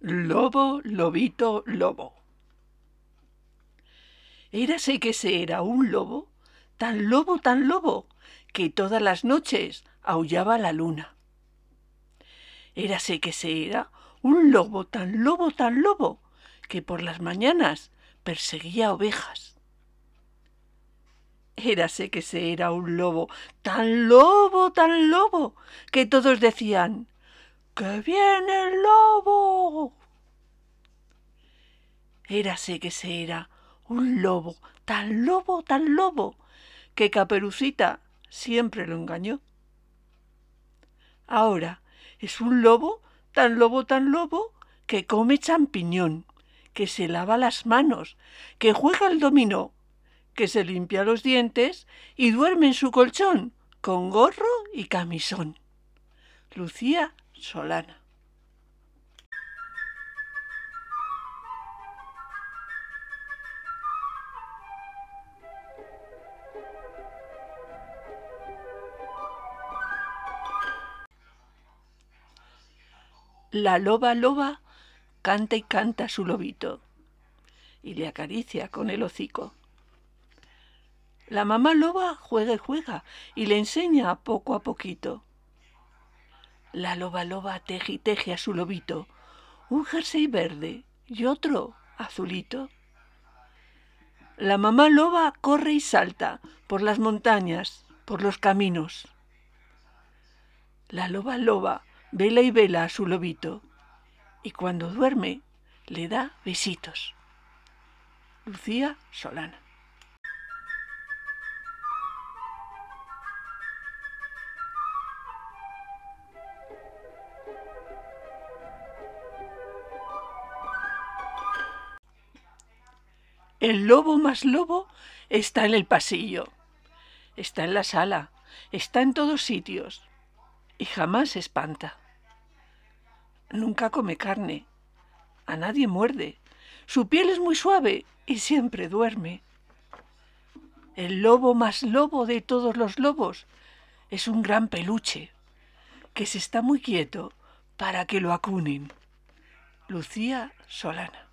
Lobo, lobito, lobo. Érase que se era un lobo, tan lobo, tan lobo, que todas las noches aullaba la luna. Érase que se era un lobo, tan lobo, tan lobo, que por las mañanas perseguía ovejas. Érase que se era un lobo, tan lobo, tan lobo, que todos decían, ¡Que viene el lobo! Érase que se era un lobo, tan lobo, tan lobo, que Caperucita siempre lo engañó. Ahora es un lobo, tan lobo, tan lobo, que come champiñón, que se lava las manos, que juega al dominó, que se limpia los dientes y duerme en su colchón con gorro y camisón. Lucía Solana. La loba loba canta y canta a su lobito y le acaricia con el hocico. La mamá loba juega y juega y le enseña poco a poquito. La loba loba teje y teje a su lobito un jersey verde y otro azulito. La mamá loba corre y salta por las montañas, por los caminos. La loba loba vela y vela a su lobito y cuando duerme le da besitos. Lucía Solana. El lobo más lobo está en el pasillo, está en la sala, está en todos sitios y jamás se espanta. Nunca come carne, a nadie muerde, su piel es muy suave y siempre duerme. El lobo más lobo de todos los lobos es un gran peluche que se está muy quieto para que lo acunen. Lucía Solana.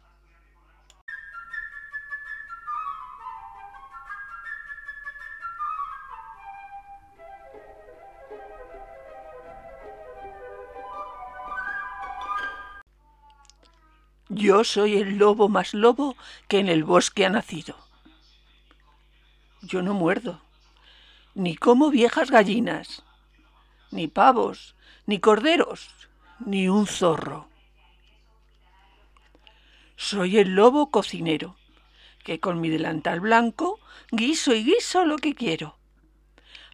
Yo soy el lobo más lobo que en el bosque ha nacido. Yo no muerdo, ni como viejas gallinas, ni pavos, ni corderos, ni un zorro. Soy el lobo cocinero, que con mi delantal blanco guiso y guiso lo que quiero.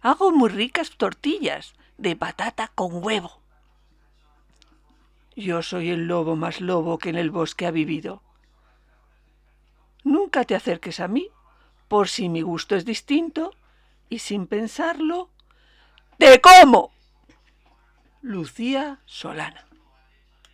Hago muy ricas tortillas de patata con huevo yo soy el lobo más lobo que en el bosque ha vivido. Nunca te acerques a mí, por si mi gusto es distinto, y sin pensarlo, ¡te como! Lucía Solana.